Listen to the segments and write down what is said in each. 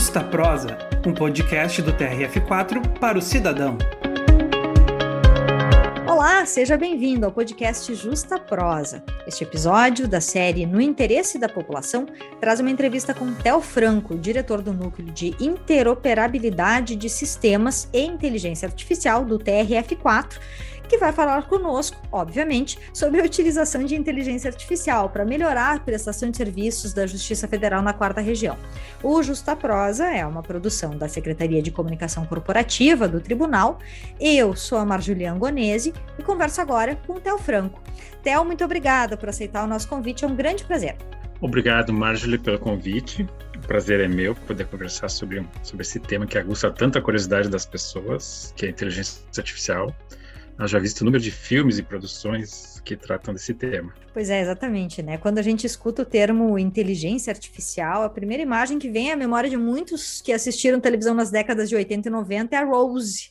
Justa Prosa, um podcast do TRF4 para o cidadão. Olá, seja bem-vindo ao podcast Justa Prosa. Este episódio da série No Interesse da População traz uma entrevista com Tel Franco, diretor do Núcleo de Interoperabilidade de Sistemas e Inteligência Artificial do TRF4, que vai falar conosco, obviamente, sobre a utilização de inteligência artificial para melhorar a prestação de serviços da Justiça Federal na Quarta Região. O Justa Prosa é uma produção da Secretaria de Comunicação Corporativa do Tribunal. Eu sou a Marjulian Gonese e converso agora com o Theo Franco. Theo, muito obrigada por aceitar o nosso convite, é um grande prazer. Obrigado, Marjorie, pelo convite. O prazer é meu poder conversar sobre, sobre esse tema que aguça tanta curiosidade das pessoas, que é a inteligência artificial já visto o número de filmes e produções que tratam desse tema. Pois é, exatamente, né? Quando a gente escuta o termo inteligência artificial, a primeira imagem que vem à memória de muitos que assistiram televisão nas décadas de 80 e 90 é a Rose,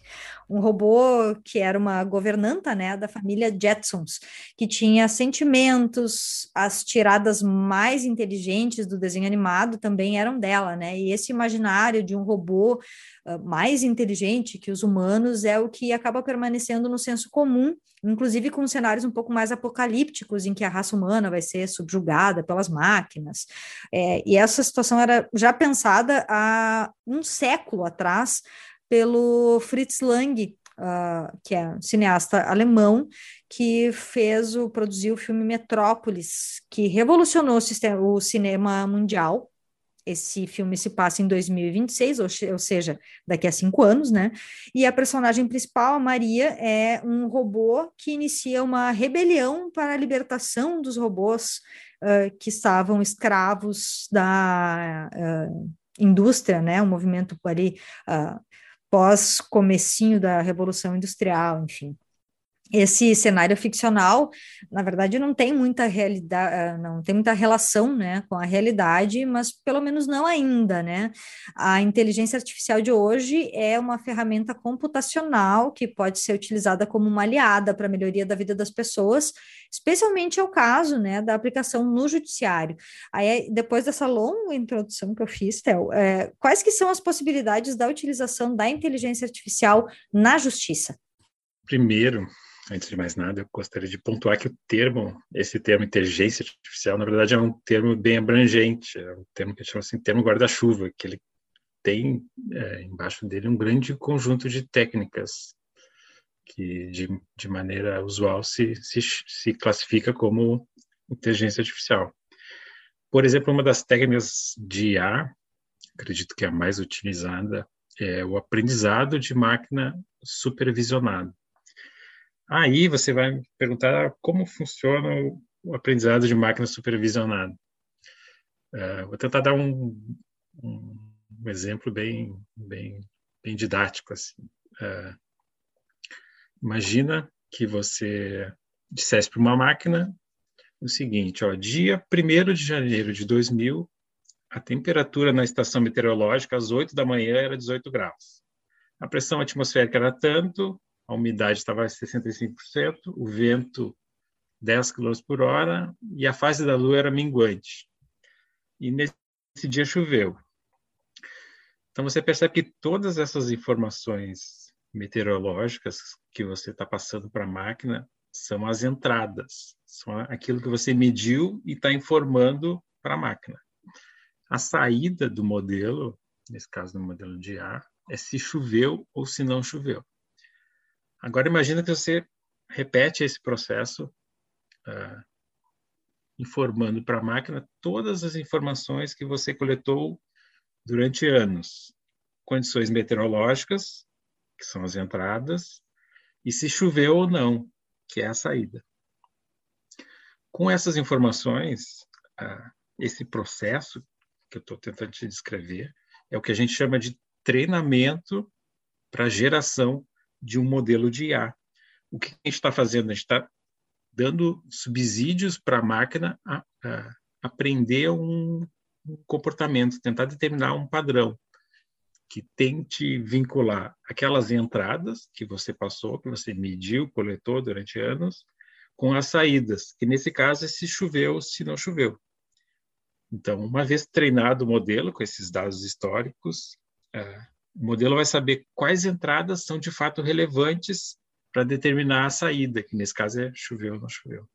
um robô que era uma governanta, né, da família Jetsons, que tinha sentimentos, as tiradas mais inteligentes do desenho animado também eram dela, né? E esse imaginário de um robô uh, mais inteligente que os humanos é o que acaba permanecendo no senso comum, inclusive com cenários um pouco mais apocalípticos em que a raça humana vai ser subjugada pelas máquinas. É, e essa situação era já pensada há um século atrás pelo Fritz Lang, uh, que é um cineasta alemão, que fez o produziu o filme Metrópolis, que revolucionou o, sistema, o cinema mundial. Esse filme se passa em 2026, ou, seja, daqui a cinco anos, né? E a personagem principal, a Maria, é um robô que inicia uma rebelião para a libertação dos robôs uh, que estavam escravos da uh, indústria, né? Um movimento ali uh, pós comecinho da Revolução Industrial, enfim esse cenário ficcional, na verdade, não tem muita realidade, eh, não tem muita relação, né, com a realidade, mas pelo menos não ainda, né? A inteligência artificial de hoje é uma ferramenta computacional que pode ser utilizada como uma aliada para a melhoria da vida das pessoas, especialmente é o caso, né, da aplicação no judiciário. Aí, depois dessa longa introdução que eu fiz, Theo, é, quais que são as possibilidades da utilização da inteligência artificial na justiça? Primeiro, antes de mais nada, eu gostaria de pontuar que o termo, esse termo inteligência artificial, na verdade é um termo bem abrangente, é um termo que chama assim, termo guarda-chuva, que ele tem é, embaixo dele um grande conjunto de técnicas que de, de maneira usual se, se, se classifica como inteligência artificial. Por exemplo, uma das técnicas de IA, acredito que é a mais utilizada, é o aprendizado de máquina supervisionado. Aí você vai me perguntar como funciona o, aprendizado de máquina supervisionada. Uh, vou tentar dar um, um, exemplo bem, bem, bem didático. Assim. Uh, imagina que você dissesse para uma máquina o seguinte, ó, dia 1 de janeiro de 2000, a temperatura na estação meteorológica às 8 da manhã era 18 graus. A pressão atmosférica era tanto, a umidade estava a 65%, o vento 10 km por hora e a fase da lua era minguante. E nesse dia choveu. Então você percebe que todas essas informações meteorológicas que você está passando para a máquina são as entradas, são aquilo que você mediu e está informando para a máquina. A saída do modelo, nesse caso do modelo de ar, é se choveu ou se não choveu. Agora imagina que você repete esse processo uh, informando para a máquina todas as informações que você coletou durante anos, condições meteorológicas, que são as entradas, e se choveu ou não, que é a saída. Com essas informações, uh, esse processo que eu estou tentando te descrever é o que a gente chama de treinamento para geração de um modelo de IA. O que a gente está fazendo? A gente está dando subsídios para a máquina a, aprender um, um comportamento, tentar determinar um padrão que tente vincular aquelas entradas que você passou, que você mediu, coletou durante anos, com as saídas, que nesse caso é se choveu, se não choveu. Então, uma vez treinado o modelo com esses dados históricos, uh, o modelo vai saber quais entradas são de fato relevantes para determinar a saída, que nesse caso é choveu ou não choveu.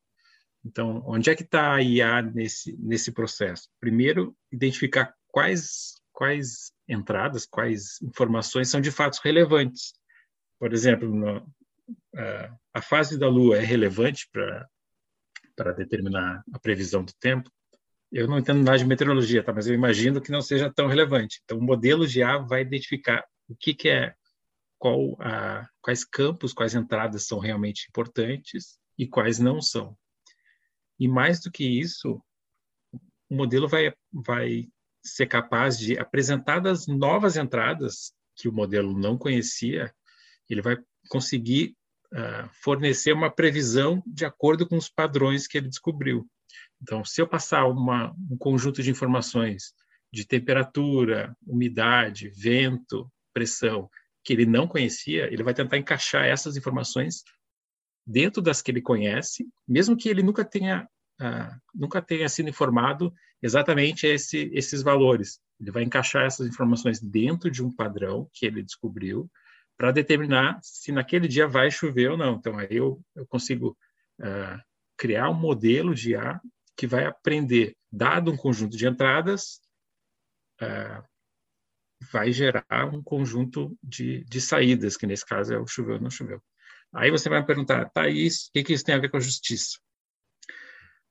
Então, onde é que está a IA nesse, nesse processo? Primeiro, identificar quais, quais entradas, quais informações são de fato relevantes. Por exemplo, no, a, a fase da Lua é relevante para determinar a previsão do tempo? Eu não entendo nada de meteorologia, tá? mas eu imagino que não seja tão relevante. Então, o modelo de vai identificar o que, que é, qual a, quais campos, quais entradas são realmente importantes e quais não são. E mais do que isso, o modelo vai, vai ser capaz de apresentar as novas entradas que o modelo não conhecia, ele vai conseguir uh, fornecer uma previsão de acordo com os padrões que ele descobriu. Então, se eu passar uma, um conjunto de informações de temperatura, umidade, vento, pressão, que ele não conhecia, ele vai tentar encaixar essas informações dentro das que ele conhece, mesmo que ele nunca tenha uh, nunca tenha sido informado exatamente esse, esses valores. Ele vai encaixar essas informações dentro de um padrão que ele descobriu para determinar se naquele dia vai chover ou não. Então, aí eu, eu consigo uh, criar um modelo de A que vai aprender, dado um conjunto de entradas, uh, vai gerar um conjunto de, de saídas, que nesse caso é o choveu ou não choveu. Aí você vai me perguntar, Thaís, o que, que isso tem a ver com a justiça?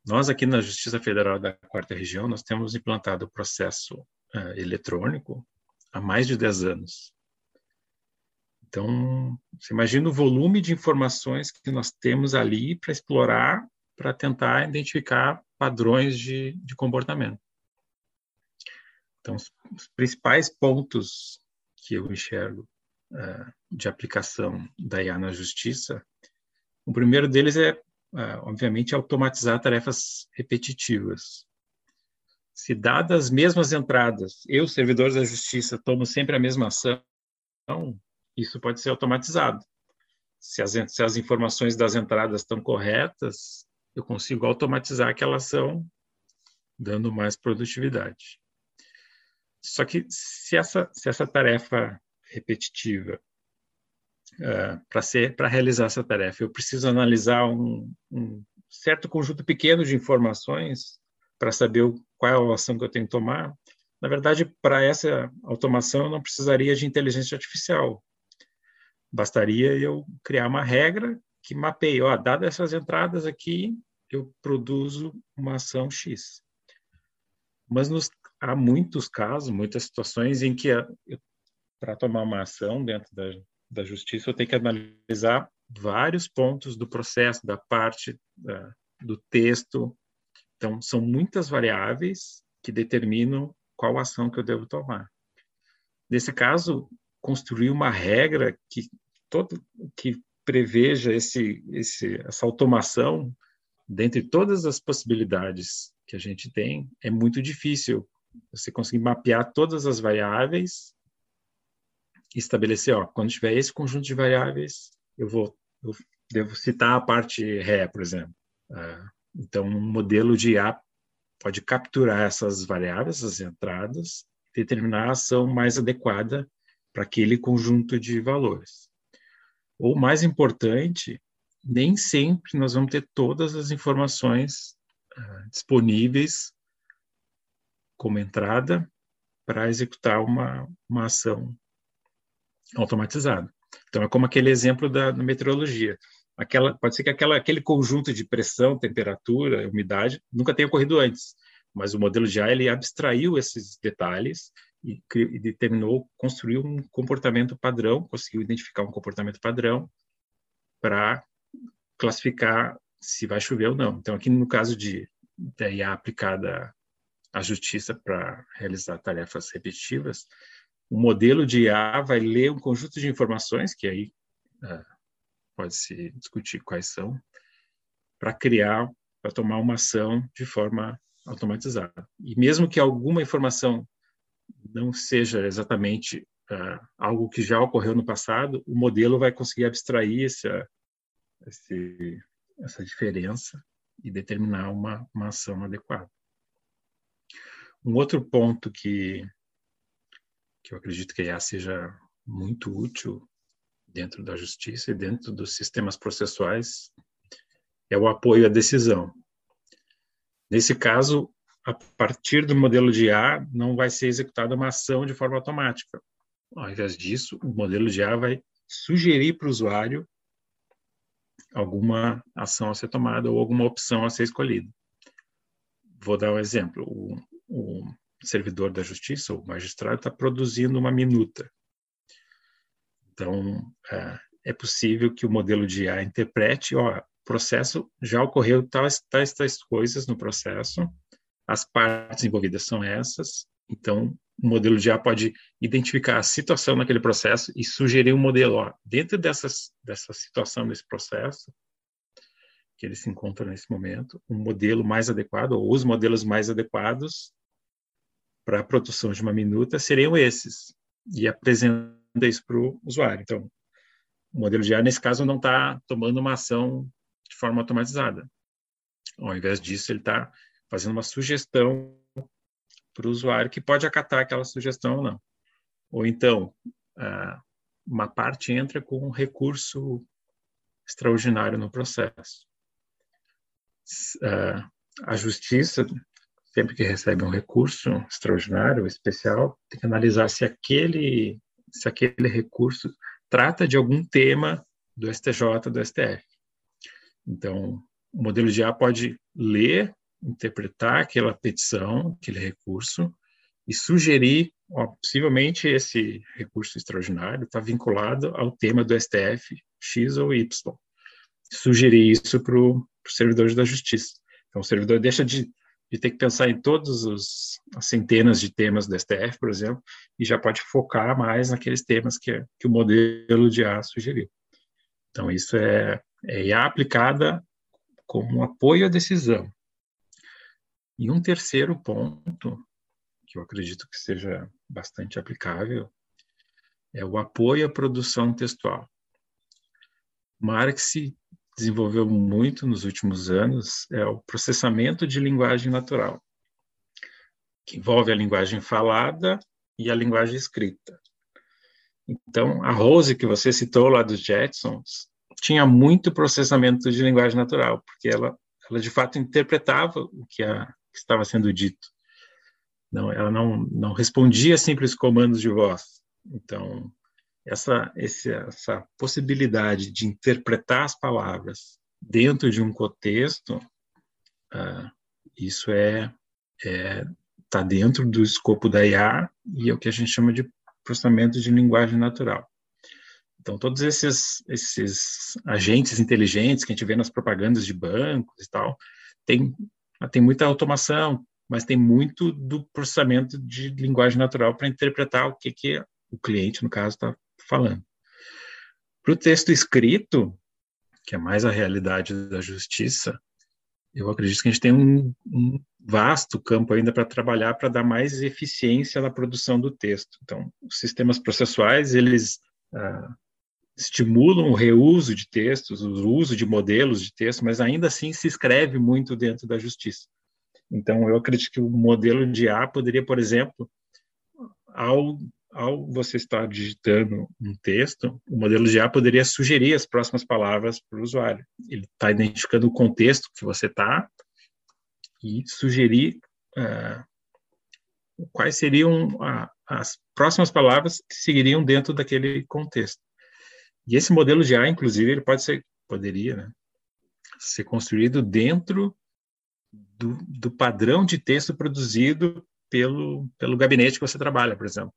Nós aqui na Justiça Federal da Quarta Região, nós temos implantado o processo uh, eletrônico há mais de 10 anos. Então, você imagina o volume de informações que nós temos ali para explorar, para tentar identificar padrões de, de comportamento. Então, os, os, principais pontos que eu enxergo uh, de aplicação da IA na justiça, o primeiro deles é uh, obviamente, automatizar tarefas repetitivas. Se dadas as mesmas entradas, eu, servidor da justiça, tomo sempre a mesma ação, isso pode ser automatizado. Se as, se as informações das entradas estão corretas, eu consigo automatizar aquela ação, dando mais produtividade. Só que se essa, se essa tarefa repetitiva uh, para ser para realizar essa tarefa. Eu preciso analisar um, um certo conjunto pequeno de informações para saber o, qual é a ação que eu tenho que tomar. Na verdade, para essa automação, eu não precisaria de inteligência artificial. Bastaria eu criar uma regra que mapeie, ó, dadas essas entradas aqui, eu produzo uma ação X. Mas nos, há muitos casos, muitas situações em que para tomar uma ação dentro da, da justiça, eu tenho que analisar vários pontos do processo, da parte da, do texto. Então, são muitas variáveis que determinam qual ação que eu devo tomar. Nesse caso, construir uma regra que todo que preveja esse, esse, essa automação dentre todas as possibilidades que a gente tem é muito difícil. Você conseguir mapear todas as variáveis estabelecer, ó, quando tiver esse conjunto de variáveis, eu vou eu devo citar a parte ré, por exemplo. Uh, então, um modelo de IA pode capturar essas variáveis, essas entradas, determinar a ação mais adequada para aquele conjunto de valores. Ou mais importante, nem sempre nós vamos ter todas as informações uh, disponíveis como entrada para executar uma, uma ação automatizado. Então, é como aquele exemplo da, da meteorologia. Aquela, pode ser que aquela, aquele conjunto de pressão, temperatura, umidade nunca tenha ocorrido antes, mas o modelo de AI ele abstraiu esses detalhes e, e determinou, construiu um comportamento padrão, conseguiu identificar um comportamento padrão para classificar se vai chover ou não. Então, aqui no caso de IA aplicada à justiça para realizar tarefas repetitivas, o modelo de IA vai ler um conjunto de informações, que aí uh, pode-se discutir quais são, para criar, para tomar uma ação de forma automatizada. E mesmo que alguma informação não seja exatamente uh, algo que já ocorreu no passado, o modelo vai conseguir abstrair essa, esse, essa diferença e determinar uma, uma ação adequada. um outro ponto que, que eu acredito que a IA seja muito útil dentro da justiça e dentro dos sistemas processuais é o apoio à decisão. Nesse caso, a partir do modelo de IA, não vai ser executada uma ação de forma automática. Ao invés disso, o modelo de IA vai sugerir para o usuário alguma ação a ser tomada ou alguma opção a ser escolhida. Vou dar um exemplo. O, o servidor da justiça, o magistrado, está produzindo uma minuta. Então, é, é possível que o modelo de IA interprete, ó, processo já ocorreu tais, tais, tais coisas no processo, as partes envolvidas são essas, então o modelo de IA pode identificar a situação naquele processo e sugerir um modelo, ó, dentro dessas, dessa situação, desse processo, que ele se encontra nesse momento, um modelo mais adequado, ou os modelos mais adequados para a produção de uma minuta seriam esses, e apresenta isso para o usuário. Então, o modelo de IA, nesse caso, não está tomando uma ação de forma automatizada. Ao invés disso, ele está fazendo uma sugestão para o usuário que pode acatar aquela sugestão ou não. Ou então, uma parte entra com um recurso extraordinário no processo. A justiça, sempre que recebe um recurso extraordinário, especial, tem que analisar se aquele, se aquele recurso trata de algum tema do STJ, do STF. Então, o modelo de A pode ler interpretar aquela petição, aquele recurso, e sugerir, ó, possivelmente esse recurso extraordinário está vinculado ao tema do STF X ou Y. Sugerir isso para os servidores da justiça. Então, o servidor deixa de, de ter que pensar em todas as centenas de temas do STF, por exemplo, e já pode focar mais naqueles temas que, que o modelo de A sugeriu. Então, isso é, é IA aplicada como apoio à decisão. E um terceiro ponto, que eu acredito que seja bastante aplicável, é o apoio à produção textual. Marx desenvolveu muito nos últimos anos é o processamento de linguagem natural, que envolve a linguagem falada e a linguagem escrita. Então, a Rose, que você citou lá dos Jetsons, tinha muito processamento de linguagem natural, porque ela, ela de fato interpretava o que a, que estava sendo dito. Não, ela não, não respondia simples comandos de voz. Então, essa, esse, essa possibilidade de interpretar as palavras dentro de um contexto, uh, isso é está é, tá dentro do escopo da IA e é o que a gente chama de processamento de linguagem natural. Então, todos esses, esses agentes inteligentes que a gente vê nas propagandas de bancos e tal, tem tem muita automação, mas tem muito do processamento de linguagem natural para interpretar o que, que o cliente, no caso, está falando. Para o texto escrito, que é mais a realidade da justiça, eu acredito que a gente tem um, um vasto campo ainda para trabalhar para dar mais eficiência na produção do texto. Então, os sistemas processuais, eles ah, estimulam o reuso de textos, o uso de modelos de texto, mas ainda assim se escreve muito dentro da justiça. Então, eu acredito que o modelo de A poderia, por exemplo, ao, ao você estar digitando um texto, o modelo de A poderia sugerir as próximas palavras para o usuário. Ele está identificando o contexto que você está e sugerir uh, quais seriam a, as próximas palavras que seguiriam dentro daquele contexto. E esse modelo de A, inclusive, ele pode ser, poderia, né, ser construído dentro do, do, padrão de texto produzido pelo, pelo gabinete que você trabalha, por exemplo.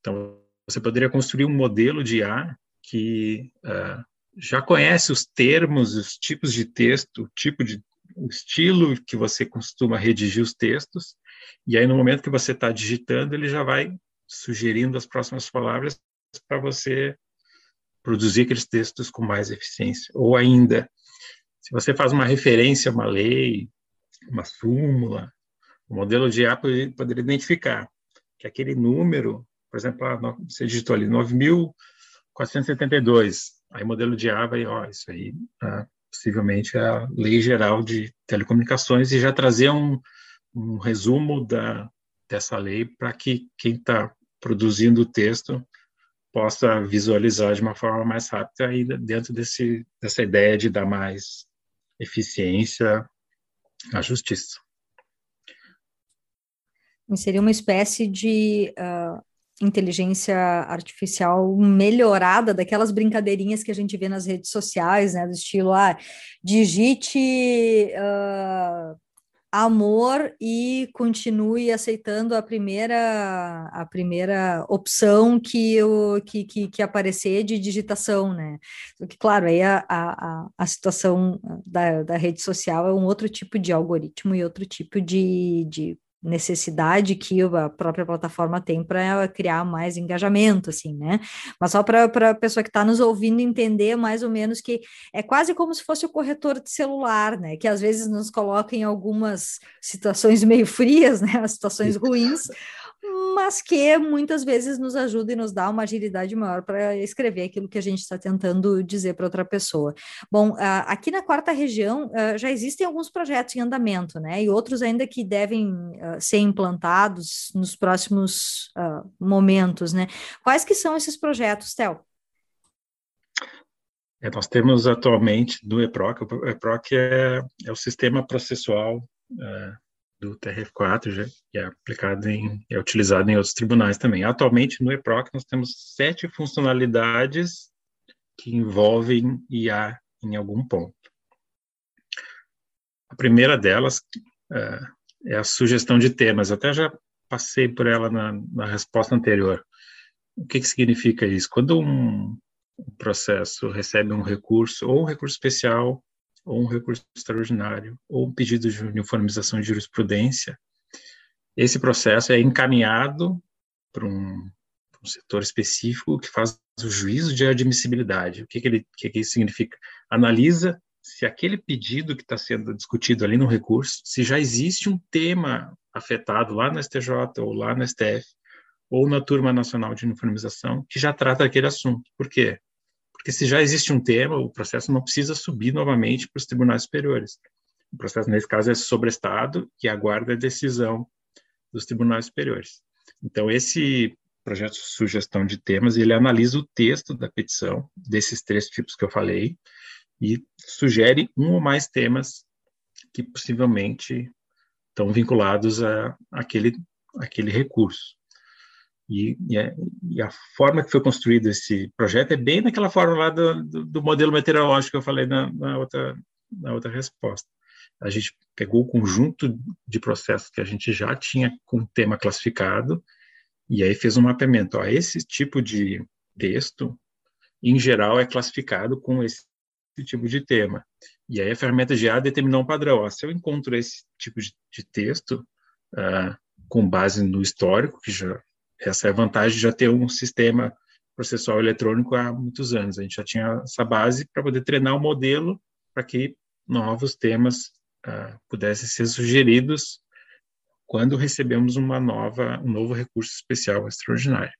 Então, você poderia construir um modelo de A que uh, já conhece os termos, os tipos de texto, o tipo de o estilo que você costuma redigir os textos, e aí no momento que você está digitando, ele já vai sugerindo as próximas palavras para você produzir aqueles textos com mais eficiência. Ou ainda, se você faz uma referência a uma lei, uma súmula, o modelo de IA poderia identificar que aquele número, por exemplo, ah, você digitou ali 9.472, aí o modelo de IA vai, ó, isso aí ah, possivelmente é a lei geral de telecomunicações e já trazer um, um resumo da, dessa lei para que quem está produzindo o texto possa visualizar de uma forma mais rápida ainda dentro desse, dessa ideia de dar mais eficiência à justiça. Seria uma espécie de uh, inteligência artificial melhorada, daquelas brincadeirinhas que a gente vê nas redes sociais, né? Do estilo, ah, digite uh, amor e continue aceitando a primeira a primeira opção que, o, que, que, que aparecer de digitação, né? Que, claro, aí a, a, a situação da, da rede social é um outro tipo de algoritmo e outro tipo de, de necessidade que a própria plataforma tem para criar mais engajamento, assim, né? Mas só para a pessoa que está nos ouvindo entender mais ou menos que é quase como se fosse o corretor de celular, né? Que às vezes nos coloca em algumas situações meio frias, né? Situações ruins, mas que muitas vezes nos ajuda e nos dá uma agilidade maior para escrever aquilo que a gente está tentando dizer para outra pessoa. Bom, aqui na quarta região já existem alguns projetos em andamento, né? E outros ainda que devem ser implantados nos próximos momentos, né? Quais que são esses projetos, Tel? É, nós temos atualmente do EPROC, o EPROC é, é o sistema processual é, do TRF4 já é aplicado em é utilizado em outros tribunais também. Atualmente no EPROC nós temos sete funcionalidades que envolvem IA em algum ponto. A primeira delas é, é a sugestão de temas. Até já passei por ela na, na resposta anterior. O que, que significa isso? Quando um processo recebe um recurso, ou um recurso especial, ou um recurso extraordinário, ou um pedido de uniformização de jurisprudência, esse processo é encaminhado para um, um setor específico que faz o juízo de admissibilidade. O que, que, ele, que, que isso significa? Analisa se aquele pedido que está sendo discutido ali no recurso, se já existe um tema afetado lá no STJ ou lá no STF, ou na Turma Nacional de Uniformização, que já trata aquele assunto. Por quê? Porque se já existe um tema, o processo não precisa subir novamente para os tribunais superiores. O processo, nesse caso, é sobrestado e aguarda a decisão dos tribunais superiores. Então, esse projeto de sugestão de temas, ele analisa o texto da petição, desses três tipos que eu falei, e sugere um ou mais temas que possivelmente estão vinculados a aquele, aquele recurso. E, a, é, e, a, forma que foi construído esse projeto é bem naquela forma lá do, do, modelo meteorológico que eu falei na, na, outra, na outra resposta. A gente pegou o conjunto de processos que a gente já tinha com tema classificado e aí fez um mapeamento. Ó, esse tipo de texto, em geral, é classificado com esse tipo de tema. E aí a ferramenta GA determinou um padrão. Ó, se eu encontro esse tipo de, de texto, uh, com base no histórico, que já essa é a vantagem de já ter um sistema processual eletrônico há muitos anos. A gente já tinha essa base para poder treinar o modelo para que novos temas uh, pudessem ser sugeridos quando recebemos uma nova, um novo recurso especial extraordinário.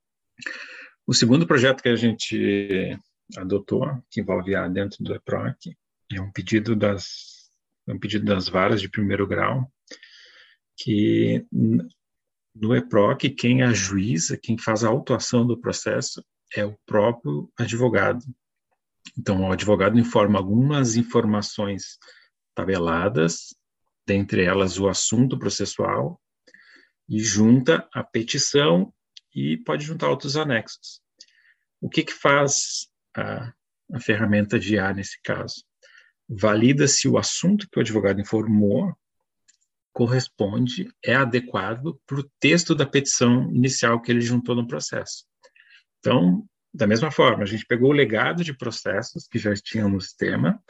O segundo projeto que a gente adotou, que envolve a dentro do EPROC, é um pedido das é um pedido das varas de primeiro grau que no EPROC, quem ajuiza, quem faz a autuação do processo é o próprio advogado. Então, o advogado informa algumas informações tabeladas, dentre elas o assunto processual, e junta a petição e pode juntar outros anexos. O que, que faz a, a ferramenta de IA nesse caso? Valida se o assunto que o advogado informou corresponde, é adequado para o texto da petição inicial que ele juntou no processo. Então, da mesma forma, a gente pegou o legado de processos que já tinham no sistema,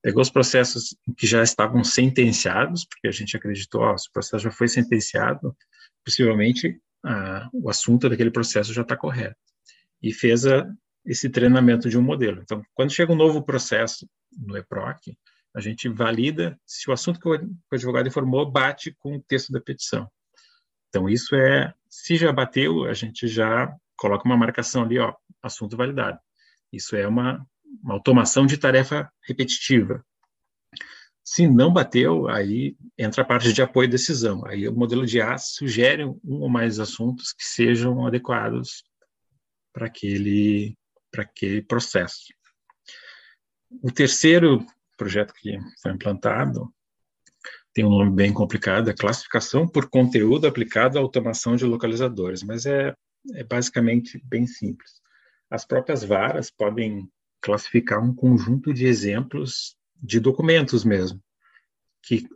pegou os processos que já estavam sentenciados, porque a gente acreditou, ó, se o processo já foi sentenciado, possivelmente o assunto daquele processo já está correto. E fez a, esse treinamento de um modelo. Então, quando chega um novo processo no EPROC, a gente valida se o assunto que o advogado informou bate com o texto da petição. Então, isso é, se já bateu, a gente já coloca uma marcação ali, ó, assunto validado. Isso é uma, uma automação de tarefa repetitiva. Se não bateu, aí entra a parte de apoio e decisão. Aí o modelo de A sugere um ou mais assuntos que sejam adequados para aquele, para aquele processo. O terceiro projeto que foi implantado tem um nome bem complicado, é classificação por conteúdo aplicado à automação de localizadores, mas é, é basicamente bem simples. As próprias varas podem classificar um conjunto de exemplos de documentos mesmo, que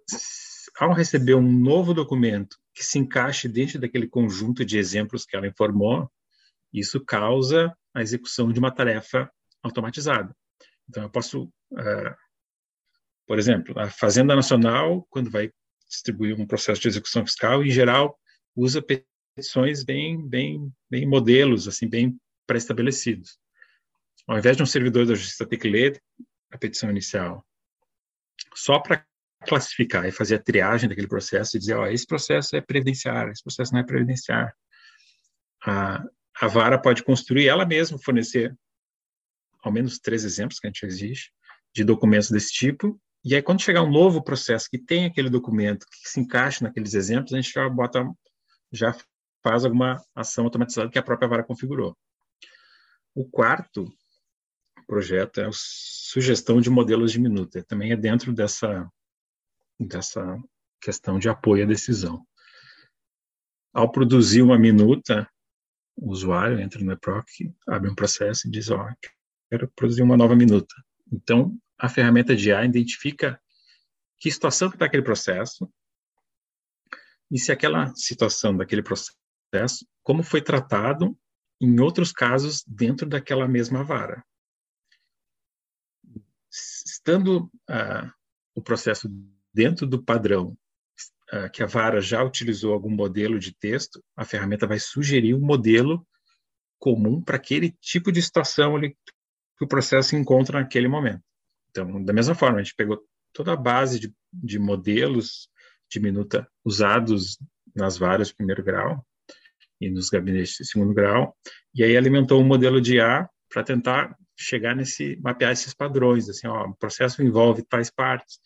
ao receber um novo documento que se encaixe dentro daquele conjunto de exemplos que ela informou, isso causa a execução de uma tarefa automatizada. Então, eu posso, uh, por exemplo, a Fazenda Nacional, quando vai distribuir um processo de execução fiscal, em geral, usa petições bem, bem, bem modelos, assim, bem pré-estabelecidos. Ao invés de um servidor da justiça ter que ler a petição inicial só para classificar e fazer a triagem daquele processo e dizer, ó, esse processo é previdenciário, esse processo não é previdenciário. A, a vara pode construir ela mesma, fornecer ao menos três exemplos que a gente exige de documentos desse tipo, e aí quando chegar um novo processo que tem aquele documento que se encaixe naqueles exemplos, a gente já bota, já faz alguma ação automatizada que a própria vara configurou. O quarto projeto é a sugestão de modelos de minuta. Também é dentro dessa, dessa questão de apoio à decisão. Ao produzir uma minuta, o usuário entra no EPROC, abre um processo e diz, ó, oh, quero produzir uma nova minuta. Então, a ferramenta de A identifica que situação está aquele processo e se aquela situação daquele processo, como foi tratado em outros casos dentro daquela mesma vara estando ah, o processo dentro do padrão ah, que a vara já utilizou algum modelo de texto, a ferramenta vai sugerir um modelo comum para aquele tipo de situação que o processo encontra naquele momento. Então, da mesma forma, a gente pegou toda a base de, de modelos de minuta usados nas varas de primeiro grau e nos gabinetes de segundo grau, e aí alimentou um modelo de A para tentar chegar nesse mapear esses padrões, assim, ó, o processo envolve tais partes,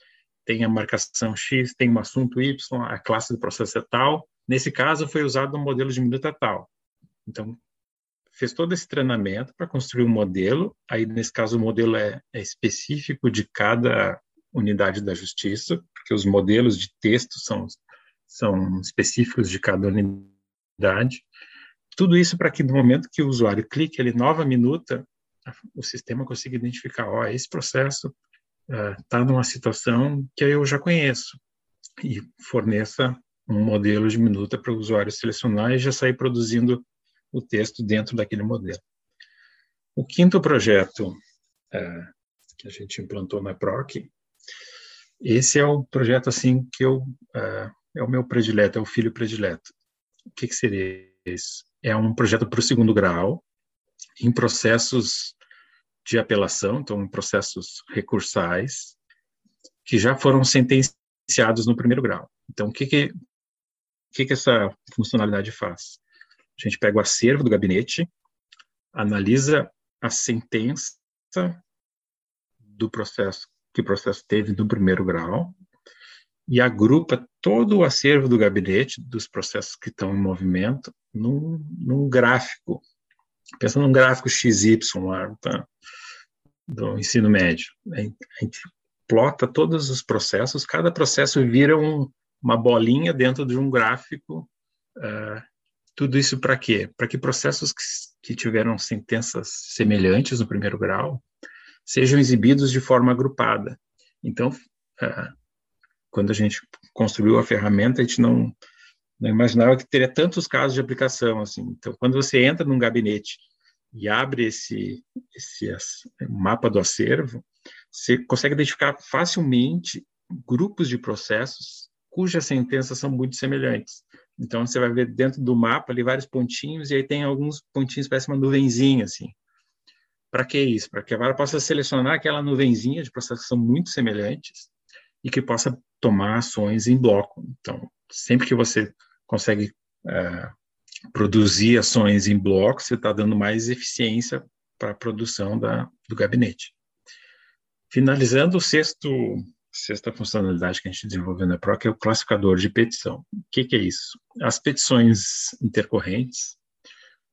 tem a marcação X, tem um assunto Y, a classe do processo é tal. Nesse caso foi usado um modelo de minuta tal. Então fez todo esse treinamento para construir um modelo. Aí nesse caso o modelo é, é específico de cada unidade da justiça, porque os modelos de texto são são específicos de cada unidade. Tudo isso para que no momento que o usuário clique ele nova minuta, o sistema consiga identificar, ó, esse processo está uh, numa situação que eu já conheço e forneça um modelo de minuta para o usuário selecionar e já sair produzindo o texto dentro daquele modelo. O quinto projeto uh, que a gente implantou na PROC, esse é o projeto assim que eu uh, é o meu predileto, é o filho predileto. O que, que seria esse? É um projeto para o segundo grau, em processos de apelação, então processos recursais, que já foram sentenciados no primeiro grau. Então, o que, que, que, que essa funcionalidade faz? A gente pega o acervo do gabinete, analisa a sentença do processo que o processo teve no primeiro grau e agrupa todo o acervo do gabinete dos processos que estão em movimento num, num gráfico Pensa num gráfico XY lá tá? do ensino médio. A gente plota todos os processos, cada processo vira um, uma bolinha dentro de um gráfico. Uh, tudo isso para quê? Para que processos que, que tiveram sentenças semelhantes no primeiro grau sejam exibidos de forma agrupada. Então, uh, quando a gente construiu a ferramenta, a gente não não imaginava que teria tantos casos de aplicação assim. Então, quando você entra num gabinete e abre esse, esse mapa do acervo, você consegue identificar facilmente grupos de processos cujas sentenças são muito semelhantes. Então, você vai ver dentro do mapa ali vários pontinhos, e aí tem alguns pontinhos, parece uma nuvenzinha, assim. Para que isso? Para que a vara possa selecionar aquela nuvenzinha de processos que são muito semelhantes e que possa tomar ações em bloco. Então, sempre que você consegue é, produzir ações em bloco, você está dando mais eficiência para a produção da, do gabinete. Finalizando o sexto sexta funcionalidade que a gente desenvolveu na PROC é o classificador de petição. O que, que é isso? As petições intercorrentes,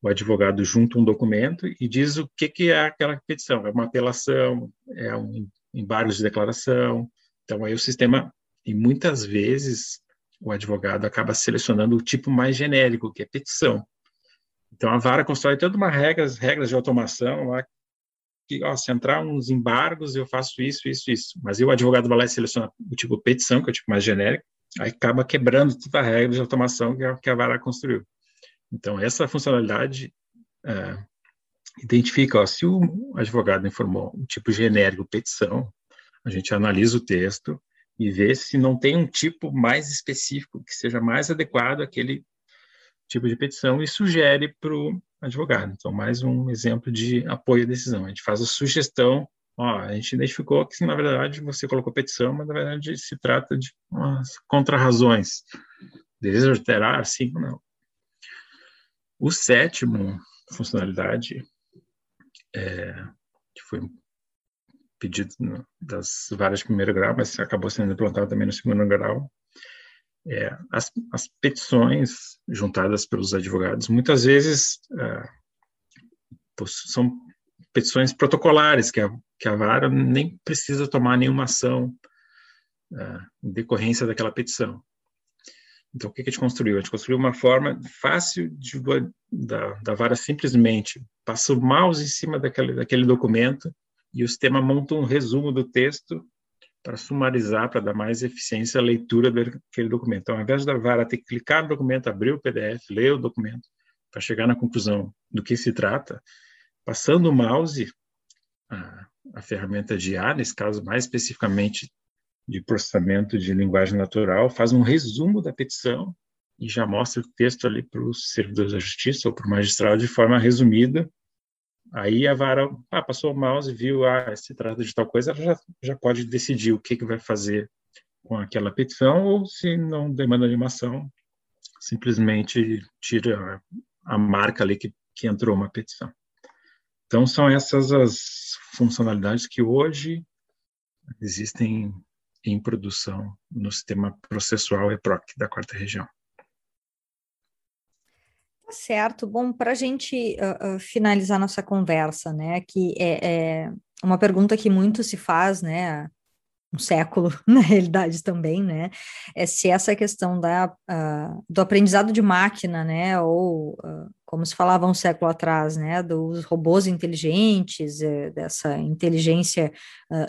o advogado junta um documento e diz o que, que é aquela petição. É uma apelação, é um embargo de declaração. Então, aí o sistema, e muitas vezes, o advogado acaba selecionando o tipo mais genérico, que é petição. Então, a vara constrói toda uma regras, regras de automação lá, que, ó, se entrar uns embargos, eu faço isso, isso, isso. Mas aí o advogado vai lá e seleciona o tipo petição, que é o tipo mais genérico, aí acaba quebrando toda a regra de automação que a, que a vara construiu. Então, essa funcionalidade é, identifica, ó, se o advogado informou o tipo genérico petição, a gente analisa o texto e vê se não tem um tipo mais específico que seja mais adequado àquele tipo de petição e sugere para o advogado. Então, mais um exemplo de apoio à decisão. A gente faz a sugestão, ó, a gente identificou que, na verdade, você colocou petição, mas, na verdade, se trata de umas contrarrazões. Deseja alterar, sim ou não. O sétimo funcionalidade, é, que foi pedido das várias de primeiro grau, mas acabou sendo implantado também no segundo grau, é, as, as, petições juntadas pelos advogados muitas vezes é, são petições protocolares que a, que a vara nem precisa tomar nenhuma ação é, em decorrência daquela petição. Então, o que a gente construiu? A gente construiu uma forma fácil de, da, da vara simplesmente passa o mouse em cima daquele, daquele documento e o sistema monta um resumo do texto para sumarizar, para dar mais eficiência à leitura daquele documento. Então, ao invés da vara ter que clicar no documento, abrir o PDF, ler o documento, para chegar na conclusão do que se trata, passando o mouse, a, a ferramenta de IA, nesse caso mais especificamente de processamento de linguagem natural, faz um resumo da petição e já mostra o texto ali para os servidores da justiça ou para o magistrado de forma resumida Aí a vara ah, passou o mouse viu, ah, se trata de tal coisa, ela já, já pode decidir o que, que vai fazer com aquela petição, ou se não demanda de uma ação, simplesmente tira a, a marca ali que, que entrou uma petição. Então, são essas as funcionalidades que hoje existem em produção no sistema processual EPROC da quarta região. Tá certo. Bom, para a gente uh, uh, finalizar nossa conversa, né, que é, é, uma pergunta que muito se faz, né, um século, na realidade também, né, é se essa questão da, uh, do aprendizado de máquina, né, ou como se falava um século atrás, né, dos robôs inteligentes, eh, dessa inteligência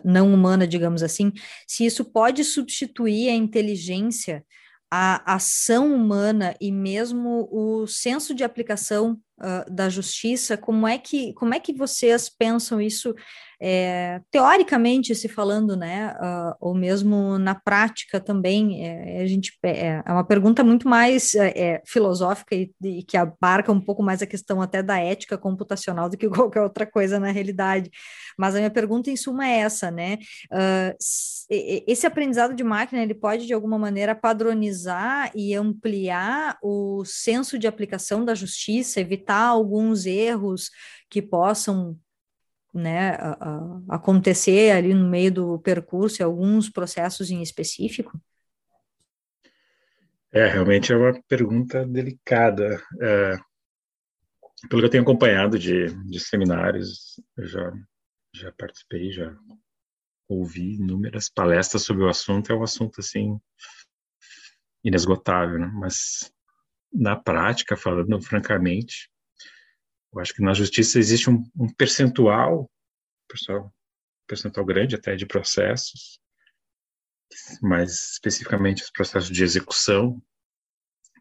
não humana, digamos assim, se isso pode substituir a inteligência a ação humana e mesmo o senso de aplicação uh, da justiça, como é que como é que vocês pensam isso é, teoricamente se falando, né, uh, ou mesmo na prática também, é, a gente é, é uma pergunta muito mais é, é, filosófica e, e, que abarca um pouco mais a questão até da ética computacional do que qualquer outra coisa na realidade. Mas a minha pergunta em suma é essa, né? Uh, esse aprendizado de máquina ele pode de alguma maneira padronizar e ampliar o senso de aplicação da justiça, evitar alguns erros que possam né, a, a acontecer ali no meio do percurso, alguns processos em específico? É, realmente é uma pergunta delicada. É, pelo que eu tenho acompanhado de, de seminários, eu já, já participei, já ouvi inúmeras palestras sobre o assunto, é um assunto, assim, inesgotável, né? Mas, na prática, falando francamente, eu acho que na justiça existe um, um percentual, pessoal, percentual grande até de processos, mais especificamente os processos de execução,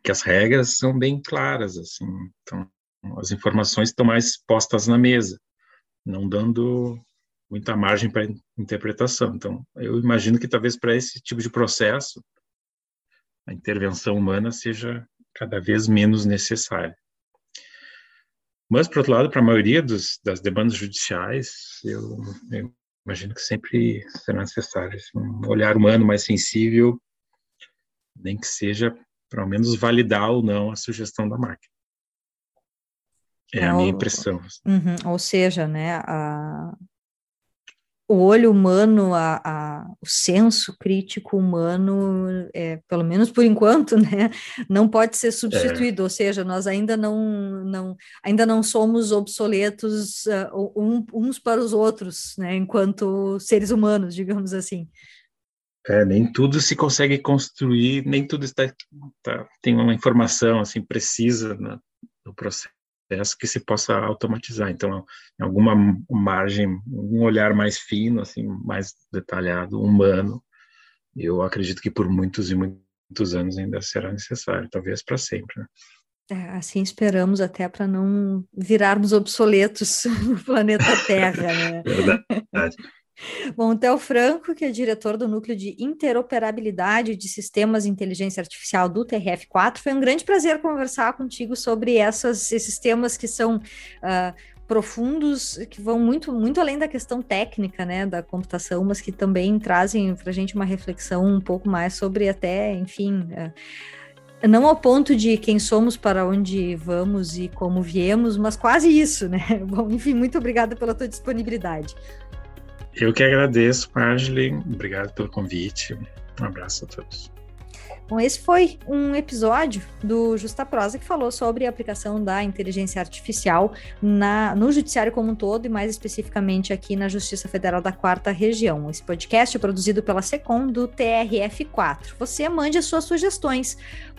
que as regras são bem claras, assim, então as informações estão mais postas na mesa, não dando muita margem para interpretação. Então, eu imagino que talvez para esse tipo de processo a intervenção humana seja cada vez menos necessária. Mas, por outro lado, para a maioria dos, das demandas judiciais, eu, eu, imagino que sempre será necessário assim, um olhar humano mais sensível, nem que seja, pelo menos, validar ou não a sugestão da máquina. É, é a minha impressão. Uhum, ou seja, né, a, o olho humano, a, a, o senso crítico humano, é, pelo menos por enquanto, né, não pode ser substituído, é. ou seja, nós ainda não, não, ainda não somos obsoletos uh, um, uns para os outros, né, enquanto seres humanos, digamos assim. É, nem tudo se consegue construir, nem tudo está, tá, tem uma informação assim precisa no, no processo que se possa automatizar. Então, alguma margem, um olhar mais fino, assim, mais detalhado, humano, eu acredito que por muitos e muitos anos ainda será necessário, talvez para sempre. Né? É, assim esperamos até para não virarmos obsoletos no planeta Terra. Né? Verdade. Bom, Theo Franco, que é diretor do Núcleo de Interoperabilidade de Sistemas de Inteligência Artificial do TRF4, foi um grande prazer conversar contigo sobre essas, esses temas que são uh, profundos, que vão muito, muito além da questão técnica né, da computação, mas que também trazem para a gente uma reflexão um pouco mais sobre até, enfim. Uh, não ao ponto de quem somos, para onde vamos e como viemos, mas quase isso, né? Bom, enfim, muito obrigada pela tua disponibilidade. Eu que agradeço, Marjorie. Obrigado pelo convite. Um abraço a todos. Bom, esse foi um episódio do Justa Prosa que falou sobre a aplicação da inteligência artificial na, no judiciário como um todo e mais especificamente aqui na Justiça Federal da Quarta Região. Esse podcast é produzido pela SECOM do TRF4. Você mande as suas sugestões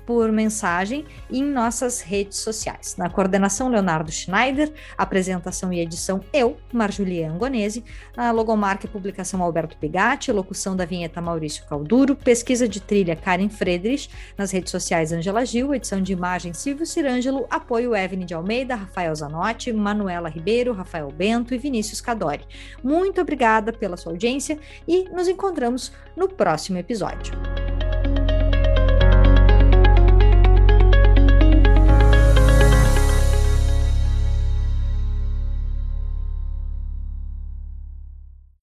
por mensagem em nossas redes sociais. Na coordenação, Leonardo Schneider, apresentação e edição, eu, Marjulia Angonese, a logomarca e publicação Alberto Pigatti, locução da vinheta Maurício Calduro, pesquisa de trilha Karen Friedrich, nas redes sociais Angela Gil, edição de imagem Silvio Cirângelo, apoio Evelyn de Almeida, Rafael Zanotti, Manuela Ribeiro, Rafael Bento e Vinícius Cadori. Muito obrigada pela sua audiência e nos encontramos no próximo episódio.